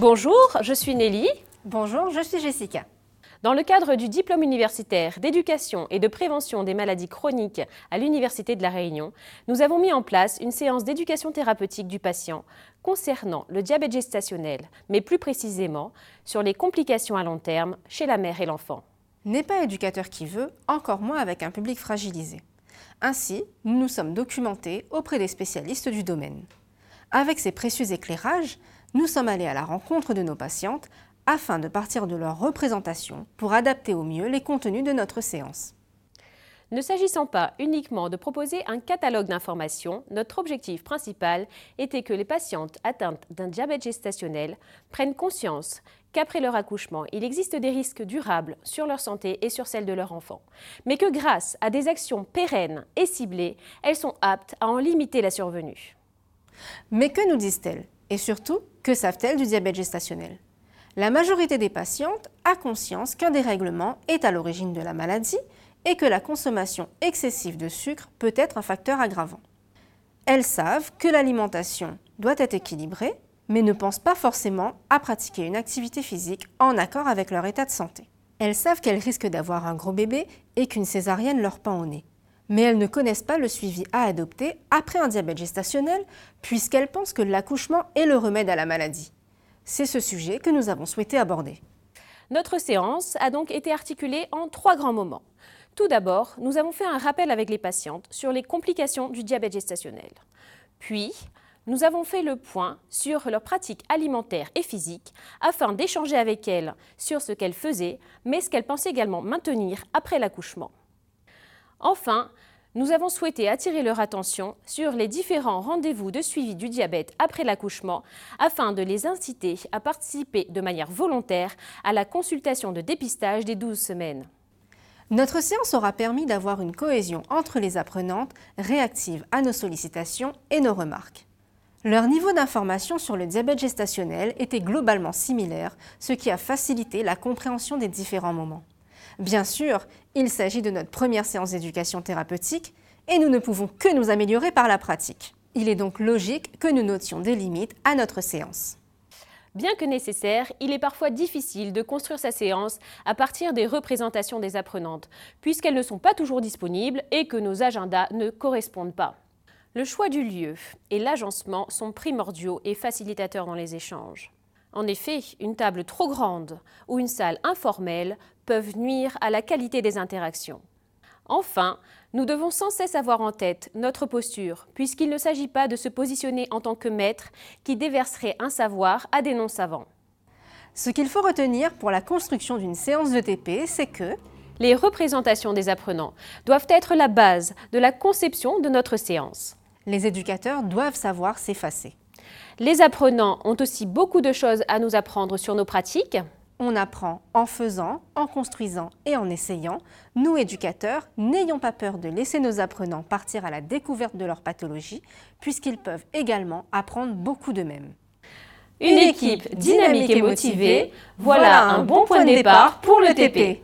Bonjour, je suis Nelly. Bonjour, je suis Jessica. Dans le cadre du diplôme universitaire d'éducation et de prévention des maladies chroniques à l'Université de La Réunion, nous avons mis en place une séance d'éducation thérapeutique du patient concernant le diabète gestationnel, mais plus précisément sur les complications à long terme chez la mère et l'enfant. N'est pas éducateur qui veut, encore moins avec un public fragilisé. Ainsi, nous nous sommes documentés auprès des spécialistes du domaine. Avec ces précieux éclairages, nous sommes allés à la rencontre de nos patientes afin de partir de leur représentation pour adapter au mieux les contenus de notre séance. Ne s'agissant pas uniquement de proposer un catalogue d'informations, notre objectif principal était que les patientes atteintes d'un diabète gestationnel prennent conscience qu'après leur accouchement, il existe des risques durables sur leur santé et sur celle de leur enfant, mais que grâce à des actions pérennes et ciblées, elles sont aptes à en limiter la survenue. Mais que nous disent-elles? Et surtout, que savent-elles du diabète gestationnel? La majorité des patientes a conscience qu'un dérèglement est à l'origine de la maladie et que la consommation excessive de sucre peut être un facteur aggravant. Elles savent que l'alimentation doit être équilibrée, mais ne pensent pas forcément à pratiquer une activité physique en accord avec leur état de santé. Elles savent qu'elles risquent d'avoir un gros bébé et qu'une césarienne leur pend au nez. Mais elles ne connaissent pas le suivi à adopter après un diabète gestationnel, puisqu'elles pensent que l'accouchement est le remède à la maladie. C'est ce sujet que nous avons souhaité aborder. Notre séance a donc été articulée en trois grands moments. Tout d'abord, nous avons fait un rappel avec les patientes sur les complications du diabète gestationnel. Puis, nous avons fait le point sur leurs pratiques alimentaires et physiques afin d'échanger avec elles sur ce qu'elles faisaient, mais ce qu'elles pensaient également maintenir après l'accouchement. Enfin, nous avons souhaité attirer leur attention sur les différents rendez-vous de suivi du diabète après l'accouchement afin de les inciter à participer de manière volontaire à la consultation de dépistage des 12 semaines. Notre séance aura permis d'avoir une cohésion entre les apprenantes réactives à nos sollicitations et nos remarques. Leur niveau d'information sur le diabète gestationnel était globalement similaire, ce qui a facilité la compréhension des différents moments. Bien sûr, il s'agit de notre première séance d'éducation thérapeutique et nous ne pouvons que nous améliorer par la pratique. Il est donc logique que nous notions des limites à notre séance. Bien que nécessaire, il est parfois difficile de construire sa séance à partir des représentations des apprenantes, puisqu'elles ne sont pas toujours disponibles et que nos agendas ne correspondent pas. Le choix du lieu et l'agencement sont primordiaux et facilitateurs dans les échanges. En effet, une table trop grande ou une salle informelle peuvent nuire à la qualité des interactions. Enfin, nous devons sans cesse avoir en tête notre posture, puisqu'il ne s'agit pas de se positionner en tant que maître qui déverserait un savoir à des non-savants. Ce qu'il faut retenir pour la construction d'une séance de TP, c'est que les représentations des apprenants doivent être la base de la conception de notre séance. Les éducateurs doivent savoir s'effacer. Les apprenants ont aussi beaucoup de choses à nous apprendre sur nos pratiques. On apprend en faisant, en construisant et en essayant. Nous, éducateurs, n'ayons pas peur de laisser nos apprenants partir à la découverte de leur pathologie, puisqu'ils peuvent également apprendre beaucoup d'eux-mêmes. Une équipe dynamique et motivée, voilà un bon point de départ pour le TP.